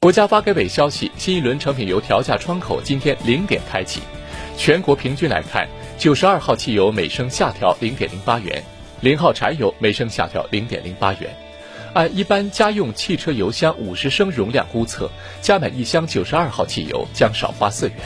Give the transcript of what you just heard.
国家发改委消息新一轮成品油调价窗口今天零点开启。全国平均来看九十二号汽油每升下调零点零八元零号柴油每升下调零点零八元。按一般家用汽车油箱五十升容量估测加满一箱九十二号汽油将少花四元。